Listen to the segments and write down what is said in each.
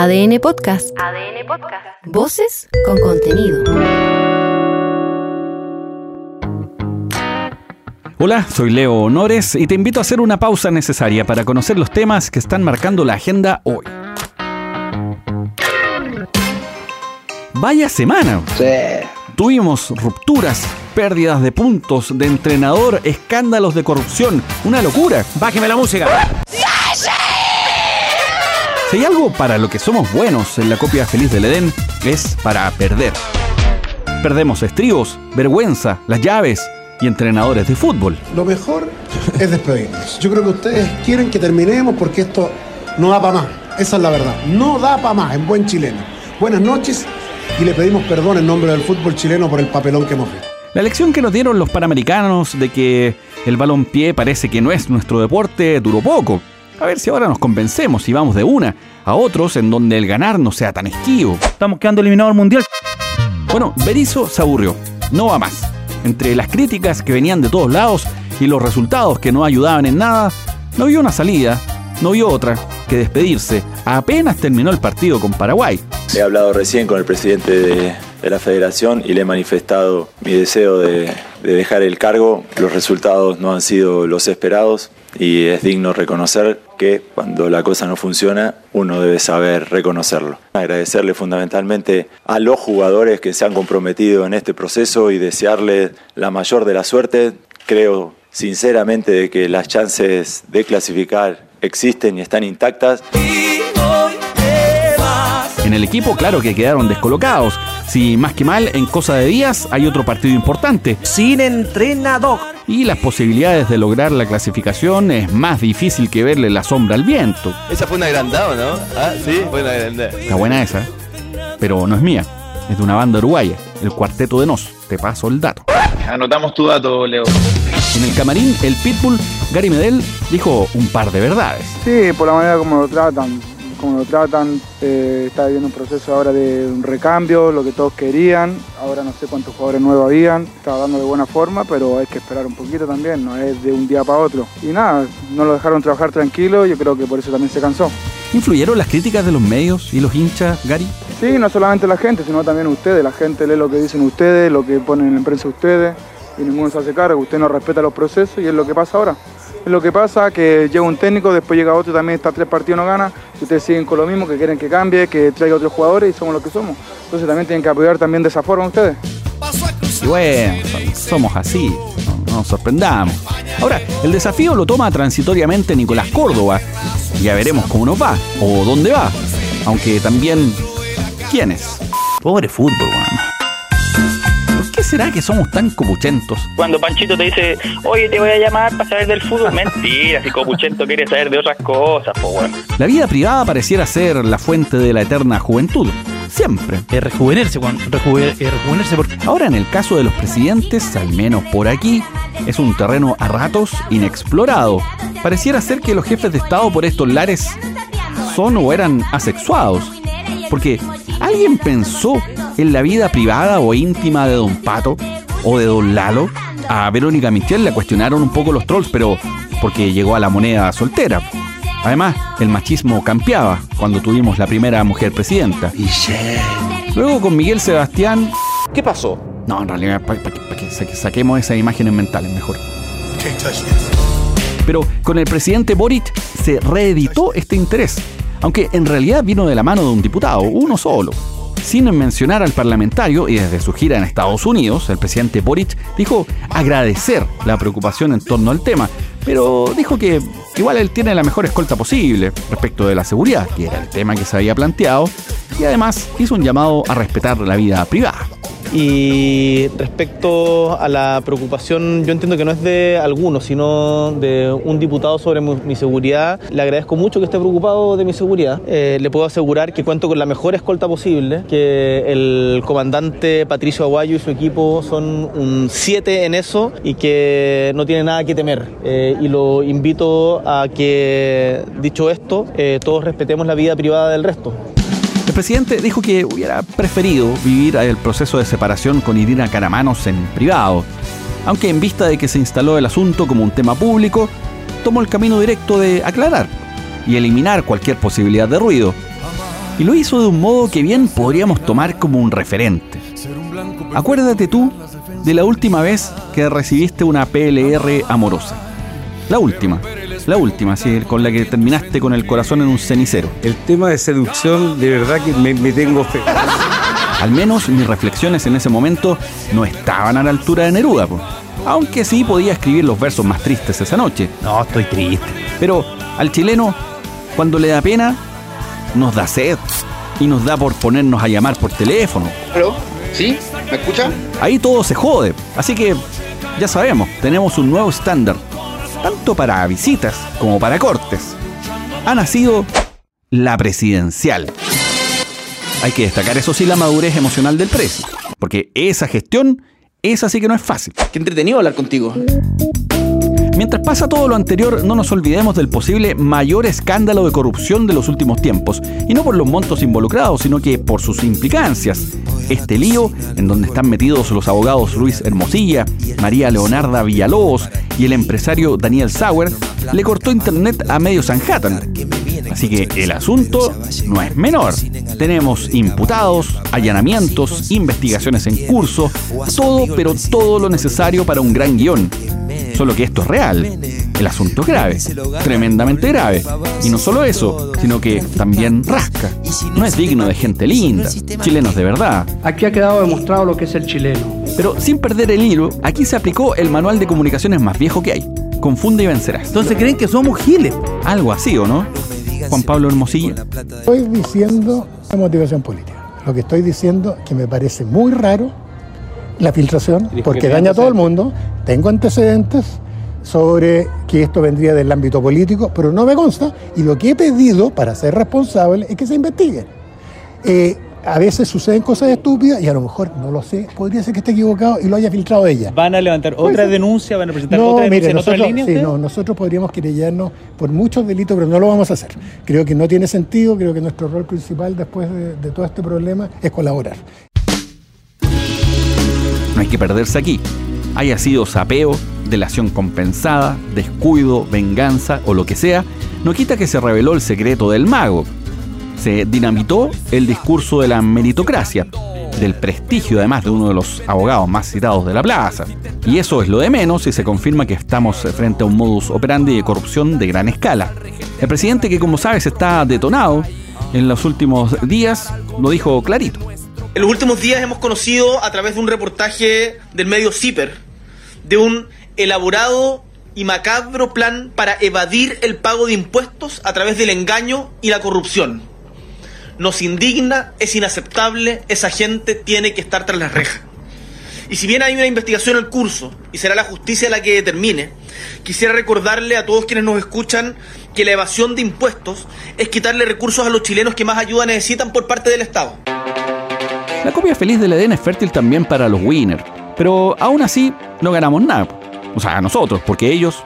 ADN Podcast. ADN Podcast. Voces con contenido. Hola, soy Leo Honores y te invito a hacer una pausa necesaria para conocer los temas que están marcando la agenda hoy. Vaya semana. Tuvimos rupturas, pérdidas de puntos, de entrenador, escándalos de corrupción. Una locura. Bájeme la música. Si hay algo para lo que somos buenos en la copia feliz del Edén, es para perder. Perdemos estribos, vergüenza, las llaves y entrenadores de fútbol. Lo mejor es despedirnos. Yo creo que ustedes quieren que terminemos porque esto no da para más. Esa es la verdad. No da para más en buen chileno. Buenas noches y le pedimos perdón en nombre del fútbol chileno por el papelón que hemos visto. La lección que nos dieron los panamericanos de que el balón-pie parece que no es nuestro deporte duró poco. A ver si ahora nos convencemos y vamos de una a otros en donde el ganar no sea tan esquivo. Estamos quedando eliminados al mundial. Bueno, Berizzo se aburrió. No va más. Entre las críticas que venían de todos lados y los resultados que no ayudaban en nada, no vio una salida, no vio otra que despedirse apenas terminó el partido con Paraguay. He hablado recién con el presidente de, de la federación y le he manifestado mi deseo de, de dejar el cargo. Los resultados no han sido los esperados y es digno reconocer que cuando la cosa no funciona uno debe saber reconocerlo. Agradecerle fundamentalmente a los jugadores que se han comprometido en este proceso y desearles la mayor de la suerte. Creo sinceramente de que las chances de clasificar existen y están intactas. En el equipo, claro que quedaron descolocados. Si más que mal, en cosa de días hay otro partido importante. Sin entrenador. Y las posibilidades de lograr la clasificación es más difícil que verle la sombra al viento. Esa fue una agrandada, ¿no? Ah, sí, fue una agrandada. Está buena esa, pero no es mía. Es de una banda uruguaya, el Cuarteto de Nos. Te paso el dato. Anotamos tu dato, Leo. En el camarín, el Pitbull, Gary Medel, dijo un par de verdades. Sí, por la manera como lo tratan, como lo tratan, eh, está habiendo un proceso ahora de un recambio, lo que todos querían, ahora no sé cuántos jugadores nuevos habían, estaba dando de buena forma, pero hay que esperar un poquito también, no es de un día para otro. Y nada, no lo dejaron trabajar tranquilo, yo creo que por eso también se cansó. ¿Influyeron las críticas de los medios y los hinchas, Gary? Sí, no solamente la gente, sino también ustedes, la gente lee lo que dicen ustedes, lo que ponen en prensa ustedes, y ninguno se hace cargo, usted no respeta los procesos y es lo que pasa ahora. Es lo que pasa, que llega un técnico, después llega otro, también está tres partidos no gana, ustedes siguen con lo mismo, que quieren que cambie, que traiga otros jugadores y somos lo que somos. Entonces también tienen que apoyar también de esa forma ustedes. Y bueno, somos así, no, no nos sorprendamos. Ahora, el desafío lo toma transitoriamente Nicolás Córdoba. Ya veremos cómo nos va, o dónde va. Aunque también, ¿quién es? Pobre fútbol, weón. ¿Por qué será que somos tan copuchentos? Cuando Panchito te dice, oye, te voy a llamar para saber del fútbol, mentira, si Copuchento quiere saber de otras cosas, pues bueno. La vida privada pareciera ser la fuente de la eterna juventud. Siempre. Es rejuvenerse, weón. Rejuve- es rejuvenerse porque. Ahora, en el caso de los presidentes, al menos por aquí, es un terreno a ratos inexplorado. Pareciera ser que los jefes de Estado por estos lares son o eran asexuados. Porque, ¿alguien pensó en la vida privada o íntima de Don Pato o de Don Lalo? A Verónica Michel la cuestionaron un poco los trolls, pero porque llegó a la moneda soltera. Además, el machismo campeaba cuando tuvimos la primera mujer presidenta. Luego con Miguel Sebastián ¿Qué pasó? no, en realidad, para que, pa' saquemos esas imágenes mentales mejor. Pero con el presidente Boric se reeditó este interés, aunque en realidad vino de la mano de un diputado, uno solo. Sin mencionar al parlamentario y desde su gira en Estados Unidos, el presidente Boric dijo agradecer la preocupación en torno al tema, pero dijo que igual él tiene la mejor escolta posible respecto de la seguridad, que era el tema que se había planteado, y además hizo un llamado a respetar la vida privada. Y respecto a la preocupación, yo entiendo que no es de algunos, sino de un diputado sobre mi seguridad. Le agradezco mucho que esté preocupado de mi seguridad. Eh, le puedo asegurar que cuento con la mejor escolta posible, que el comandante Patricio Aguayo y su equipo son un 7 en eso y que no tiene nada que temer. Eh, y lo invito a que, dicho esto, eh, todos respetemos la vida privada del resto. El presidente dijo que hubiera preferido vivir el proceso de separación con Irina Caramanos en privado, aunque en vista de que se instaló el asunto como un tema público, tomó el camino directo de aclarar y eliminar cualquier posibilidad de ruido. Y lo hizo de un modo que bien podríamos tomar como un referente. Acuérdate tú de la última vez que recibiste una PLR amorosa. La última. La última, sí, con la que terminaste con el corazón en un cenicero. El tema de seducción, de verdad que me, me tengo fe. Al menos mis reflexiones en ese momento no estaban a la altura de Neruda, po. aunque sí podía escribir los versos más tristes esa noche. No, estoy triste. Pero al chileno, cuando le da pena, nos da sed y nos da por ponernos a llamar por teléfono. ¿Aló? ¿Sí? ¿Me escucha? Ahí todo se jode. Así que ya sabemos, tenemos un nuevo estándar, tanto para visitas como para cortes. Ha nacido la presidencial. Hay que destacar eso sí la madurez emocional del precio, porque esa gestión, esa sí que no es fácil. Qué entretenido hablar contigo. Mientras pasa todo lo anterior, no nos olvidemos del posible mayor escándalo de corrupción de los últimos tiempos, y no por los montos involucrados, sino que por sus implicancias. Este lío, en donde están metidos los abogados Luis Hermosilla, María Leonarda Villalobos y el empresario Daniel Sauer, le cortó internet a medio Sanhattan. Así que el asunto no es menor. Tenemos imputados, allanamientos, investigaciones en curso, todo, pero todo lo necesario para un gran guion. Solo que esto es real. El asunto es grave, tremendamente grave. Y no solo eso, sino que también rasca. No es digno de gente linda, chilenos de verdad. Aquí ha quedado demostrado lo que es el chileno. Pero sin perder el hilo, aquí se aplicó el manual de comunicaciones más viejo que hay. Confunde y vencerás. Entonces creen que somos giles. Algo así, ¿o no? Juan Pablo Hermosilla. Estoy diciendo la motivación política. Lo que estoy diciendo que me parece muy raro la filtración, porque daña a todo el mundo. Tengo antecedentes sobre que esto vendría del ámbito político, pero no me consta. Y lo que he pedido para ser responsable es que se investigue. Eh, a veces suceden cosas estúpidas y a lo mejor, no lo sé, podría ser que esté equivocado y lo haya filtrado ella. ¿Van a levantar otra ser. denuncia? ¿Van a presentar No, otra denuncia mire, en otra nosotros, línea? sí, no, nosotros podríamos querellarnos por muchos delitos, pero no lo vamos a hacer. Creo que no tiene sentido, creo que nuestro rol principal después de, de todo este problema es colaborar. No hay que perderse aquí. Haya sido sapeo, delación compensada, descuido, venganza o lo que sea, no quita que se reveló el secreto del mago. Se dinamitó el discurso de la meritocracia, del prestigio además de uno de los abogados más citados de la plaza. Y eso es lo de menos si se confirma que estamos frente a un modus operandi de corrupción de gran escala. El presidente que como sabes está detonado en los últimos días lo dijo clarito. En los últimos días hemos conocido a través de un reportaje del medio CIPER de un elaborado y macabro plan para evadir el pago de impuestos a través del engaño y la corrupción. Nos indigna, es inaceptable, esa gente tiene que estar tras las rejas. Y si bien hay una investigación en curso y será la justicia la que determine, quisiera recordarle a todos quienes nos escuchan que la evasión de impuestos es quitarle recursos a los chilenos que más ayuda necesitan por parte del Estado. La copia feliz del Edén es fértil también para los winners, pero aún así no ganamos nada. O sea, nosotros, porque ellos,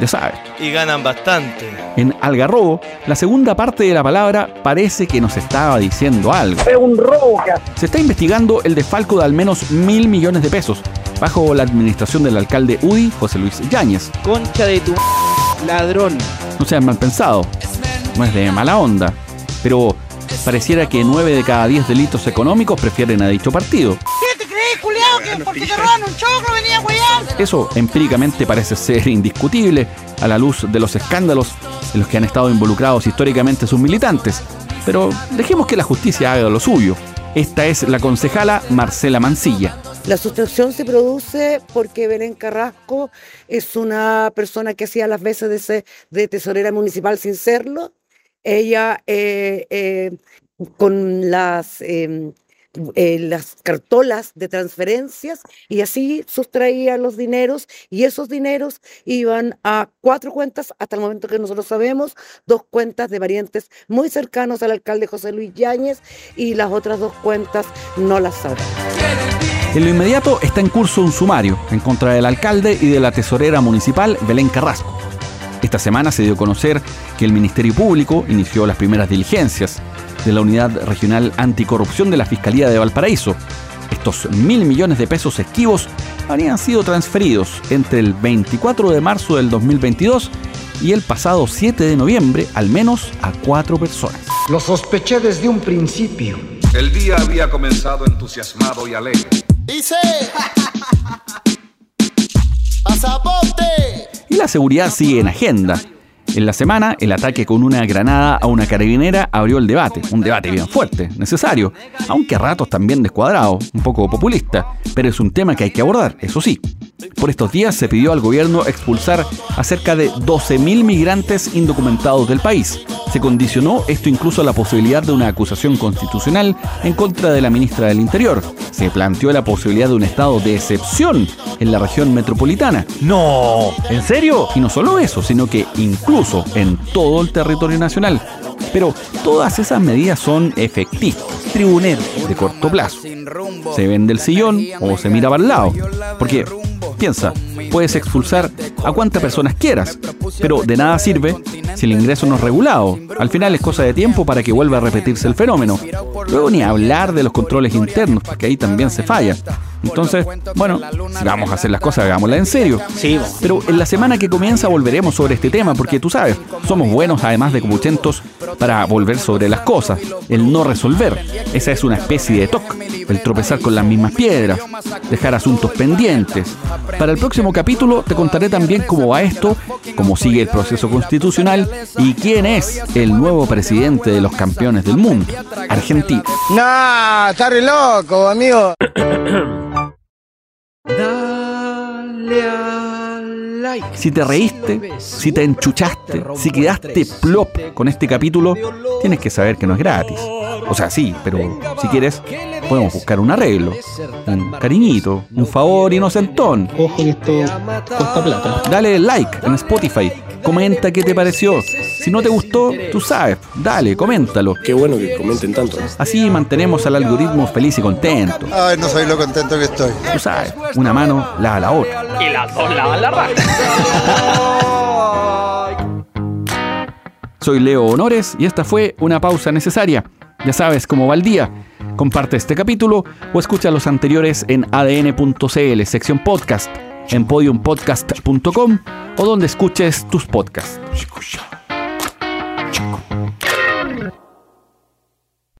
ya saben. Y ganan bastante. En Algarrobo, la segunda parte de la palabra parece que nos estaba diciendo algo. Es un robo. Se está investigando el desfalco de al menos mil millones de pesos, bajo la administración del alcalde UDI, José Luis Yáñez. Concha de tu ladrón. No sean mal pensado, no es de mala onda, pero pareciera que nueve de cada diez delitos económicos prefieren a dicho partido. ¿Qué te crees, culiao? Que porque te roban un choclo venía a huear. Eso empíricamente parece ser indiscutible a la luz de los escándalos en los que han estado involucrados históricamente sus militantes. Pero dejemos que la justicia haga lo suyo. Esta es la concejala Marcela Mancilla. La sustracción se produce porque Belén Carrasco es una persona que hacía las veces de, ser- de tesorera municipal sin serlo. Ella eh, eh, con las, eh, las cartolas de transferencias y así sustraía los dineros y esos dineros iban a cuatro cuentas hasta el momento que nosotros sabemos, dos cuentas de variantes muy cercanos al alcalde José Luis Yáñez y las otras dos cuentas no las sabemos. En lo inmediato está en curso un sumario en contra del alcalde y de la tesorera municipal Belén Carrasco. Esta semana se dio a conocer que el Ministerio Público inició las primeras diligencias de la Unidad Regional Anticorrupción de la Fiscalía de Valparaíso. Estos mil millones de pesos esquivos habrían sido transferidos entre el 24 de marzo del 2022 y el pasado 7 de noviembre al menos a cuatro personas. Lo sospeché desde un principio. El día había comenzado entusiasmado y alegre. Dice. ¡Pasaporte! Y la seguridad sigue en agenda. En la semana, el ataque con una granada a una carabinera abrió el debate, un debate bien fuerte, necesario, aunque a ratos también descuadrado, un poco populista, pero es un tema que hay que abordar, eso sí. Por estos días se pidió al gobierno expulsar a cerca de 12.000 migrantes indocumentados del país. Se condicionó esto incluso a la posibilidad de una acusación constitucional en contra de la ministra del Interior. Se planteó la posibilidad de un estado de excepción en la región metropolitana. No, ¿en serio? Y no solo eso, sino que incluso en todo el territorio nacional. Pero todas esas medidas son efectivas, tribuneros, de corto plazo. Se vende el sillón o se mira para el lado. Porque, piensa, puedes expulsar a cuantas personas quieras, pero de nada sirve si el ingreso no es regulado. Al final es cosa de tiempo para que vuelva a repetirse el fenómeno. Luego ni hablar de los controles internos, porque ahí también se falla. Entonces, bueno, si vamos a hacer las cosas, hagámoslas en serio. Sí, Pero en la semana que comienza volveremos sobre este tema, porque tú sabes, somos buenos además de copuchentos para volver sobre las cosas, el no resolver. Esa es una especie de TOC, el tropezar con las mismas piedras, dejar asuntos pendientes. Para el próximo capítulo te contaré también cómo va esto, cómo sigue el proceso constitucional y quién es el nuevo presidente de los campeones del mundo, Argentina. Nah, está re loco, amigo. Si te reíste, si te enchuchaste, si quedaste plop con este capítulo, tienes que saber que no es gratis. O sea, sí, pero si quieres, podemos buscar un arreglo, un cariñito, un favor inocentón. Ojo que esto cuesta plata. Dale like en Spotify, comenta qué te pareció. Si no te gustó, tú sabes, dale, coméntalo. Qué bueno que comenten tanto. Así mantenemos al algoritmo feliz y contento. Ay, no sabéis lo contento que estoy. Tú sabes, una mano lava la otra. Y las dos lavan la raja. Soy Leo Honores y esta fue una pausa necesaria. Ya sabes cómo va el día. Comparte este capítulo o escucha los anteriores en adn.cl, sección podcast, en podiumpodcast.com o donde escuches tus podcasts.